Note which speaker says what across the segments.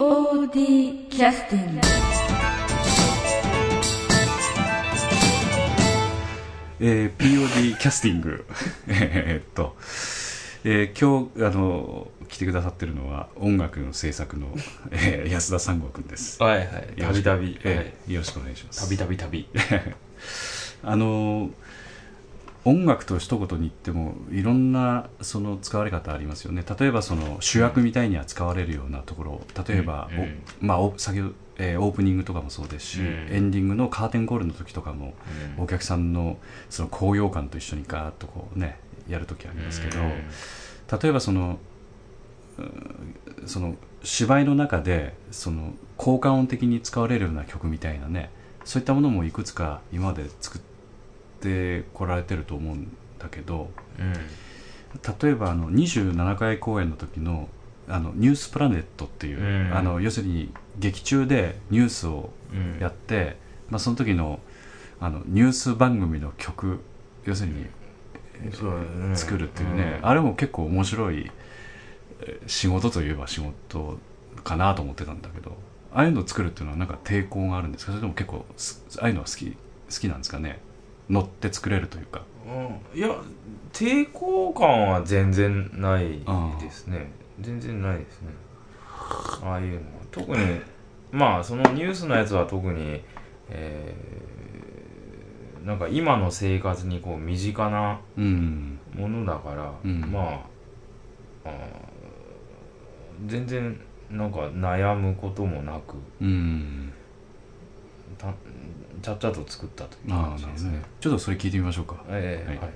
Speaker 1: POD キャスティング
Speaker 2: えー POD キャスティングえーっと、えー今日あの来てくださってるのは音楽の制作の、えー安田三郷君です。
Speaker 3: はいはい。
Speaker 2: よろしく
Speaker 3: たびたび。
Speaker 2: えーよろしくお願いします。
Speaker 3: たびたびたび。
Speaker 2: あの音楽と一言に言ってもいろんなその使われ方ありますよね。例えばその主役みたいに扱われるようなところ。例えば、
Speaker 3: うん。
Speaker 2: まあ、お先ほど、えーオープニングとかもそうですし、
Speaker 3: うん。
Speaker 2: エンディングのカーテンコールの時とかも、お客さんのその高揚感と一緒にガーッとこうねやる時ありますけど、例えばそのうんその芝居の中でその効果音的に使われるような曲みたいなねそういったものもいくつか今まで作ってこられてると思うんだけど
Speaker 3: うん。
Speaker 2: 例えばあの27回公演の時のあのニュースプラネットっていう、
Speaker 3: うん。
Speaker 2: あの要するに劇中でニュースを
Speaker 3: うん。
Speaker 2: やって、まあ、その時のあのニュース番組の曲要するに
Speaker 3: そうだね。
Speaker 2: 作るっていうね、
Speaker 3: うん。
Speaker 2: あれも結構面白いえー仕事といえば仕事かなと思ってたんだけどああいうのを作るっていうのはなんか抵抗があるんですか？それとも結構すああいうのは好き好きなんですかね？乗って作れるというか。
Speaker 3: うん。いや、抵抗感は全然ないですね。全然ないですね。ああいうのは。特に、まあ、そのニュースのやつは特に、えーなんか今の生活にこう身近な
Speaker 2: うん。
Speaker 3: ものだから、
Speaker 2: うん。
Speaker 3: まああー全然なんか悩むこともなく。
Speaker 2: うん
Speaker 3: たちゃっちゃと作ったという感じですね。
Speaker 2: ね。ちょっとそれ聞いてみましょうか。はい。
Speaker 3: ええはい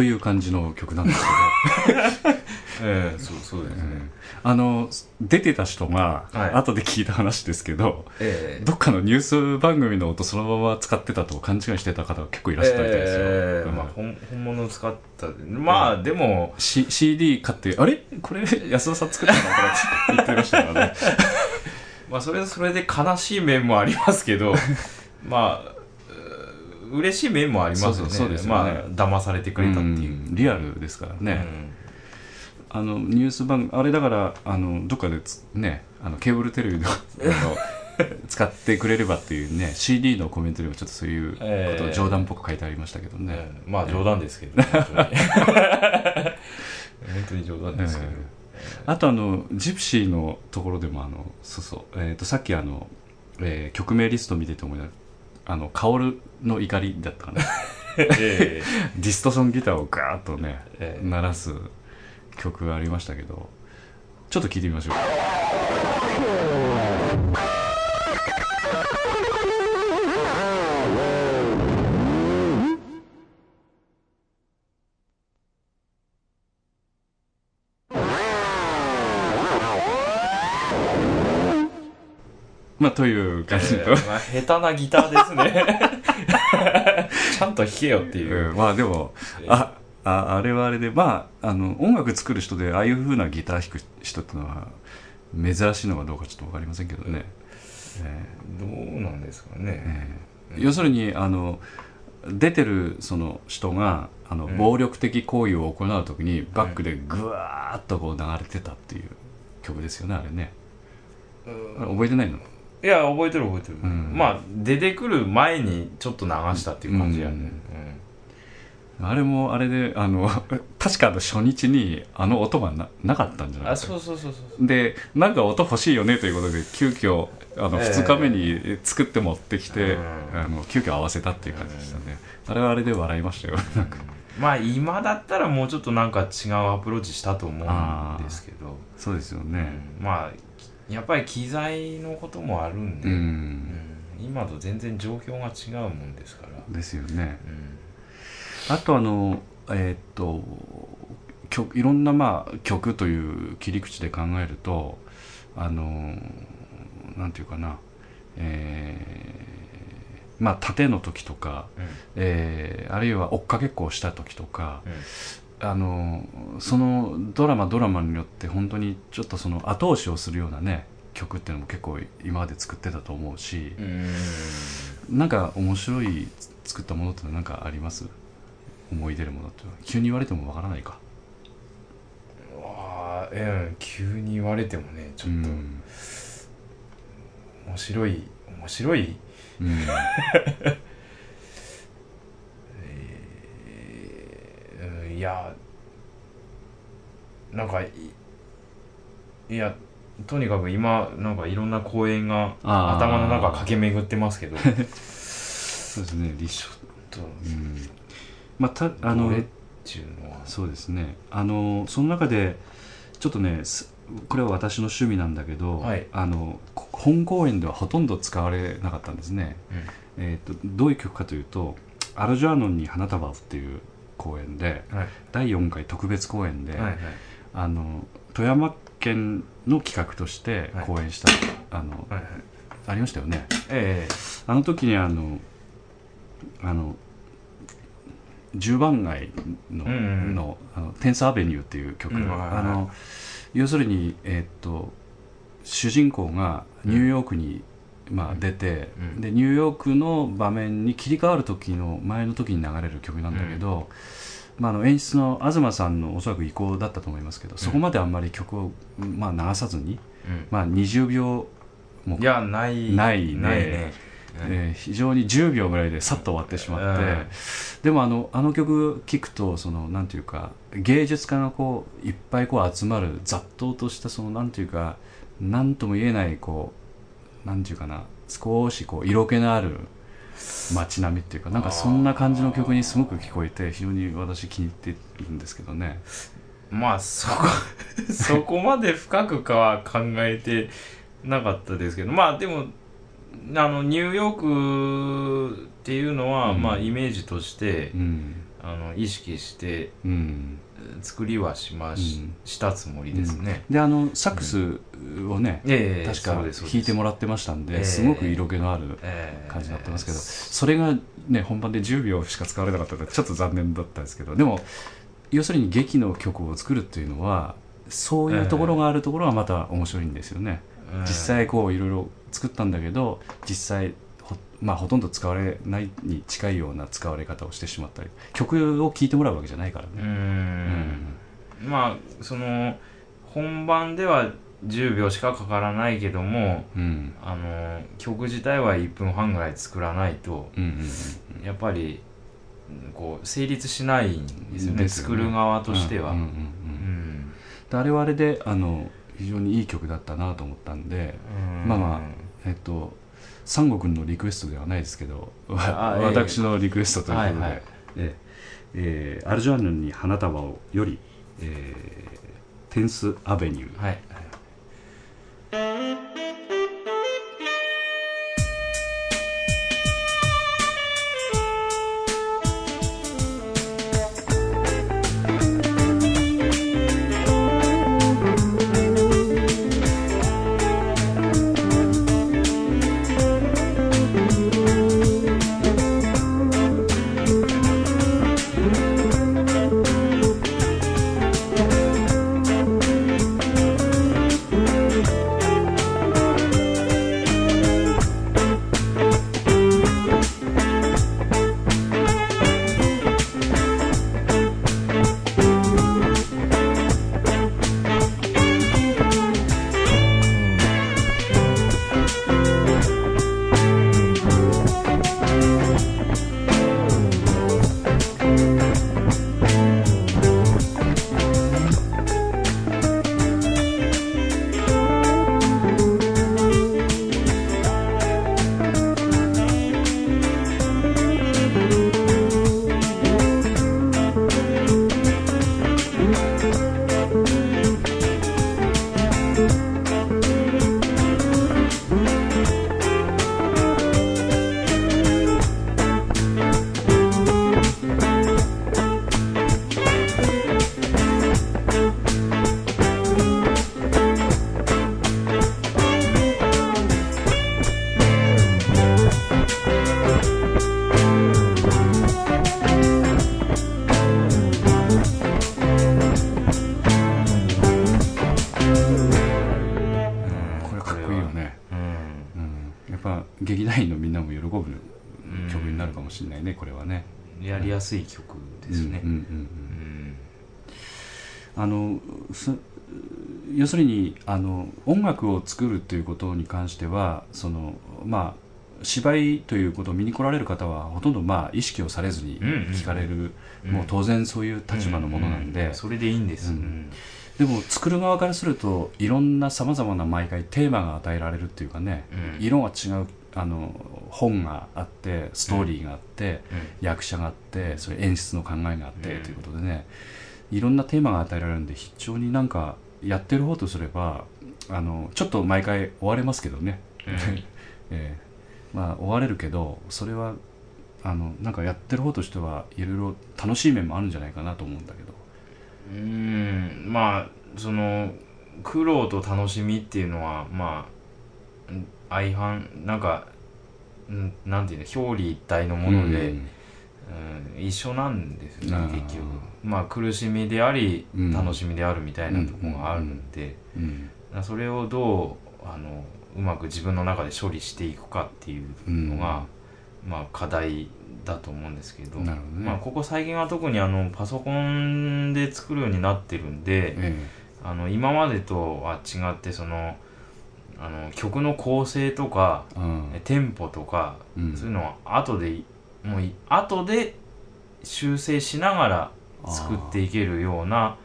Speaker 2: という感じの曲なんですけど。
Speaker 3: ええそうそうですね、
Speaker 2: あの出てた人が、
Speaker 3: はい。
Speaker 2: 後で聞いた話ですけど
Speaker 3: ええ。
Speaker 2: どっかのニュース番組の音そのまま使ってたと勘違いしてた方が結構いらっしゃったみたいですよ、うん
Speaker 3: ええ。まあ、本本物を使ったまあ、でも
Speaker 2: C、CD 買ってあれこれ安田さん作ったのって言ってましたからね。
Speaker 3: まあそれはそれで悲しい面もありますけど。まあう嬉しい面もありますよね。
Speaker 2: そうそうそうですよね。
Speaker 3: まあ騙されてくれたっていう、
Speaker 2: うんリアルですからね、
Speaker 3: うん。
Speaker 2: あのニュース番組あれだからあのどっかでつねあのケーブルテレビの あの使ってくれればっていうね CD のコメントにもちょっとそういうこと
Speaker 3: ええ
Speaker 2: 冗談っぽく書いてありましたけどね、
Speaker 3: ええまあ冗談ですけど、本当に。本当に冗談ですけど、
Speaker 2: えあとあのジプシーのところでもあのそうそう、えー、とさっきあの、えー曲名リスト見てて思い出あの薫の怒りだったかな。
Speaker 3: え
Speaker 2: ディストソンギターをガーッとね、
Speaker 3: ええ。
Speaker 2: 鳴らす曲がありましたけどちょっと聞いてみましょうまあという感じと、
Speaker 3: えまあ、下手なギターですね。ちゃんと弾けよっていう、
Speaker 2: うんまあでもあああれはあれでまああの音楽作る人でああいう風なギター弾く人ってのは珍しいのかどうかちょっと分かりませんけどね、え
Speaker 3: どうなんですかね、
Speaker 2: ーえー要するにあの出てるその人があの、
Speaker 3: うん。
Speaker 2: 暴力的行為を行う時にバックでぐわーっとこう流れてたっていう曲ですよねあれね。覚えてないの？
Speaker 3: いや覚えてる覚えてる、
Speaker 2: うん。
Speaker 3: まあ出てくる前にちょっと流したっていう感じやね、
Speaker 2: あれもあれであの 確か初日にあの音がななかったんじゃ
Speaker 3: うん
Speaker 2: ない？
Speaker 3: あそうそうそうそう
Speaker 2: でなんか音欲しいよねということで急遽あの
Speaker 3: ええ。
Speaker 2: 2日目に作って持ってきて、
Speaker 3: うん。
Speaker 2: あの急遽合わせたっていう感じでしたね、あれはあれで笑いましたよ。なん。か
Speaker 3: まあ今だったらもうちょっとなんか違うアプローチしたと思うんですけど、
Speaker 2: そうですよ
Speaker 3: う
Speaker 2: ね
Speaker 3: ん。まあやっぱり機材のこともあるんで、
Speaker 2: うん、
Speaker 3: うん。今と全然状況が違うもんですから、
Speaker 2: ですよね。
Speaker 3: うん。
Speaker 2: あとあのえーっと曲いろんなまあ曲という切り口で考えるとあのなんていうかな。えーまあ縦の時とか、えーあるいは追っかけっこをした時とか、あのそのドラマドラマによって本当にちょっとその後押しをするようなね曲っていうのも結構今まで作ってたと思うし
Speaker 3: う、
Speaker 2: なんか面白い作ったものって何かあります？思い出るものって急に言われてもわからないか。
Speaker 3: わあうん急に言われてもねちょっと。
Speaker 2: うん。
Speaker 3: 面白い面白い。
Speaker 2: うん
Speaker 3: えーうんいやなんかいいやとにかく今なんかいろんな公演が
Speaker 2: あー。
Speaker 3: 頭の中駆け巡ってますけど。
Speaker 2: そうですね立証。
Speaker 3: と
Speaker 2: うんまあたあの
Speaker 3: どれっうのは。
Speaker 2: そうですね。あのその中でちょっとねすこれは私の趣味なんだけど、
Speaker 3: はい。
Speaker 2: あのこ本公演ではほとんど使われなかったんですね、えー、とどういう曲かというと「アルジャーノンに花束を」っていう公演で
Speaker 3: はい。
Speaker 2: 第4回特別公演で、
Speaker 3: はいはい。
Speaker 2: あの富山県の企画として
Speaker 3: はい。
Speaker 2: 公演した、あの
Speaker 3: はいはい。
Speaker 2: ありましたよね。
Speaker 3: え
Speaker 2: あの時にあのあの10番街の,、
Speaker 3: うんうん
Speaker 2: のあの「テンスアベニュー」っていう曲、
Speaker 3: うん。
Speaker 2: あの要するに、えーっと主人公がニューヨークに、まあ、出て、
Speaker 3: うん。
Speaker 2: でニューヨークの場面に切り替わる時の前の時に流れる曲なんだけど、まあ、あの演出の東さんのおそらく意向だったと思いますけど、そこまであんまり曲を、まあ、流さずに、まあ、20秒も
Speaker 3: いやない。
Speaker 2: ないね。
Speaker 3: ないね。
Speaker 2: えー非常に10秒ぐらいでさっと終わってしまって、
Speaker 3: うん。
Speaker 2: でもあのあの曲聴くとそのなんていうか芸術家がこういっぱいこう集まる雑踏としたそのなんていうか何とも言えないこうなんていうかな少しこう色気のある街並みっていうかなんかそんな感じの曲にすごく聞こえて非常に私気に入ってるんですけどね。
Speaker 3: まあそこ そこまで深くかは考えてなかったですけどまあでもあのニューヨークっていうのは、
Speaker 2: うん
Speaker 3: まあイメージとして
Speaker 2: うん
Speaker 3: あの意識して
Speaker 2: うん。
Speaker 3: 作りはしまし,、たつもりですね、
Speaker 2: であのサックスをね、
Speaker 3: ええ
Speaker 2: 確か弾いてもらってましたんで、
Speaker 3: ええ
Speaker 2: すごく色気のある
Speaker 3: ええ
Speaker 2: 感じになってますけど、それがね本番で10秒しか使われなかったのでちょっと残念だったんですけどでも要するに劇の曲を作るっていうのはそういうところがあるところがまた面白いんですよね、
Speaker 3: うん
Speaker 2: 実際こういろいろ作ったんだけど実際ほ,、まあ、ほとんど使われないに近いような使われ方をしてしまったり曲を聴いてもらうわけじゃないから
Speaker 3: う
Speaker 2: ね、
Speaker 3: ん。まあその本番では10秒しかかからないけども
Speaker 2: うん。
Speaker 3: あの曲自体は1分半ぐらい作らないと
Speaker 2: うんうん
Speaker 3: やっぱりうんこう成立しないんですよね
Speaker 2: ね。
Speaker 3: 作る側としては、
Speaker 2: あれはあれであの非常にいい曲だったなと思ったんで、まあまあえっと三悟君のリクエストではないですけど私のリクエストということで、
Speaker 3: はいはい。
Speaker 2: ええ。えーアルジャーヌンに花束をより、えーテンスアベニュー。
Speaker 3: はい「
Speaker 2: もしれないねこれはね。
Speaker 3: やりやすい曲ですね、
Speaker 2: あのす要するにあの音楽を作るということに関してはそのまあ芝居ということを見に来られる方はほとんどまあ意識をされずに聞かれる、
Speaker 3: うん。
Speaker 2: もう当然そういう立場のものなんで、
Speaker 3: うそれでいいんです、
Speaker 2: うん。
Speaker 3: うん。
Speaker 2: でも作る側からするといろんなさまざまな毎回テーマが与えられるっていうかね、
Speaker 3: うん。
Speaker 2: 色が違うあの本があってストーリーがあって、
Speaker 3: うん。
Speaker 2: 役者があってそれ演出の考えがあって、
Speaker 3: うん。
Speaker 2: ということでねいろんなテーマが与えられるんで非常になんかやってる方とすればあのちょっと毎回追われますけどね、
Speaker 3: うん。
Speaker 2: ええ。まあ追われるけどそれはあのなんかやってる方としてはいろいろ楽しい面もあるんじゃないかなと思うんだけど。
Speaker 3: うん。まあその苦労と楽しみっていうのはまあうん相反なんかうんなんていうの表裏一体のもので、
Speaker 2: うん。
Speaker 3: うん一緒なんですね結局。まあ苦しみであり
Speaker 2: うん。
Speaker 3: 楽しみであるみたいなところがあるんで、
Speaker 2: うん。
Speaker 3: それをどうあのうまく自分の中で処理していくかっていうのが、まあ課題だと思うんですけど。
Speaker 2: ね。
Speaker 3: まあ、ここ最近は特にあのパソコンで作るようになってるんで、
Speaker 2: え。
Speaker 3: あの今までとは違ってそのあの曲の構成とか
Speaker 2: えうん。
Speaker 3: テンポとか、
Speaker 2: うん。
Speaker 3: そういうのは後でもうい後で修正しながら作っていけるような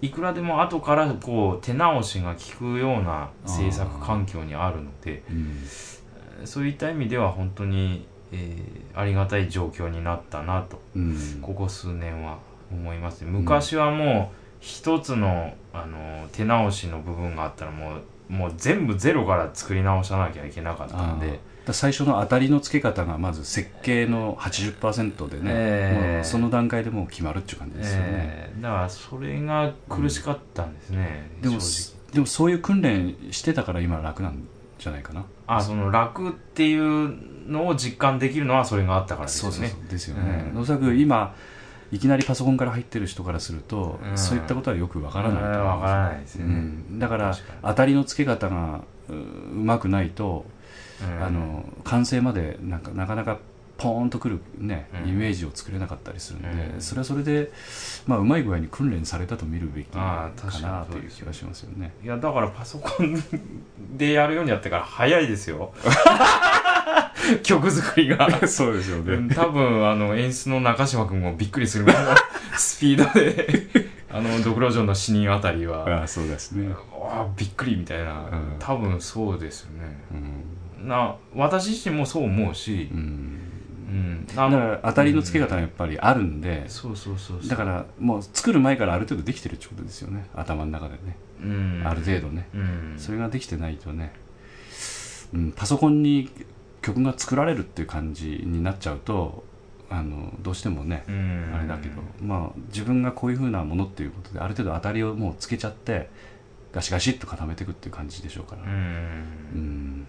Speaker 3: いくらでも後からこう手直しが効くような制作環境にあるので
Speaker 2: うん。
Speaker 3: そういった意味では本当に、えーありがたい状況になったなと
Speaker 2: うん。
Speaker 3: ここ数年は思います。昔はもう一つのあの手直しの部分があったらもうもう全部ゼロから作り直さなきゃいけなかったんで。
Speaker 2: 最初の当たりの付け方がまず設計の80%でね、
Speaker 3: ええ。
Speaker 2: もうその段階でもう決まるっていう感じですよね、
Speaker 3: えーだからそれが苦しかったんですね、
Speaker 2: でも
Speaker 3: 正直。
Speaker 2: でもそういう訓練してたから今楽なんじゃないかな。
Speaker 3: あその楽っていうのを実感できるのはそれがあったからですよね。
Speaker 2: そうですよね、
Speaker 3: うん
Speaker 2: おそらく今いきなりパソコンから入ってる人からすると、
Speaker 3: うん。
Speaker 2: そういったことはよくわからないと思う
Speaker 3: えーわからないですよね、
Speaker 2: うん。だから当たりの付け方がううまくないと、
Speaker 3: うん。
Speaker 2: あの完成までなんかなかなかポーンとくる、ね
Speaker 3: うん。
Speaker 2: イメージを作れなかったりするんで、
Speaker 3: うん。
Speaker 2: それはそれで、まあ、うまい具合に訓練されたと見るべきかなという気がしますよね。
Speaker 3: いやだからパソコンでやるようになってから早いですよ 曲作りが。
Speaker 2: そうですよ
Speaker 3: うん多分あの演出の中島君もびっくりするぐらいのスピードで。あのドクロ城の死人あたりは。
Speaker 2: ああそうですね、
Speaker 3: あびっくりみたいな、
Speaker 2: うん。
Speaker 3: 多分そうですよね。
Speaker 2: うん。
Speaker 3: な私自身もそう思うし。
Speaker 2: う、ん、
Speaker 3: うん、
Speaker 2: だから当たりの付け方がやっぱりあるんで、
Speaker 3: そうそうそうそう。
Speaker 2: だからもう作る前からある程度できてるってことですよね。頭の中でね、
Speaker 3: うん。
Speaker 2: ある程度ね、
Speaker 3: うん。
Speaker 2: それができてないとね、うん、パソコンに曲が作られるっていう感じになっちゃうとあのどうしてもね、
Speaker 3: うん。
Speaker 2: あれだけど、まあ、自分がこういうふうなものっていうことである程度当たりをもうつけちゃってガシガシっと固めていくっていう感じでしょうから、
Speaker 3: う
Speaker 2: うん。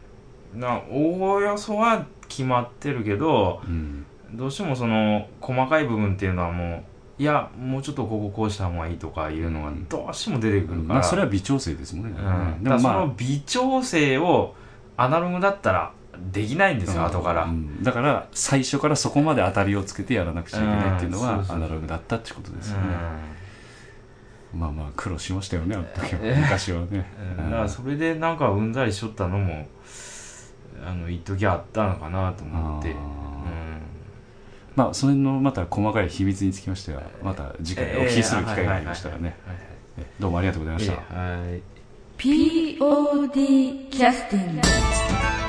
Speaker 3: んなおおよそは決まってるけど
Speaker 2: うん。
Speaker 3: どうしてもその細かい部分っていうのはもういやもうちょっとこここうした方がいいとかいうのがどうしても出てくるから、
Speaker 2: まあ、それは微調整ですもんね、
Speaker 3: うん、
Speaker 2: でもまあ
Speaker 3: その微調整をアナログだったらできないんですよ、
Speaker 2: うん。
Speaker 3: 後から、
Speaker 2: うん。だから最初からそこまで当たりをつけてやらなくちゃいけないっていうのはアナログだったってことですよね、
Speaker 3: う
Speaker 2: まあまあ苦労しましたよねあの時は。
Speaker 3: えー
Speaker 2: 昔はね、
Speaker 3: ん、だからそれでなんかうんざりしとったのもあの一時あったのかなと思って、
Speaker 2: まあそれのまた細かい秘密につきましてはまた次回お聞きする機会がありましたらね。どうもありがとうございました、
Speaker 3: はいはい。はい
Speaker 1: POD キャスティング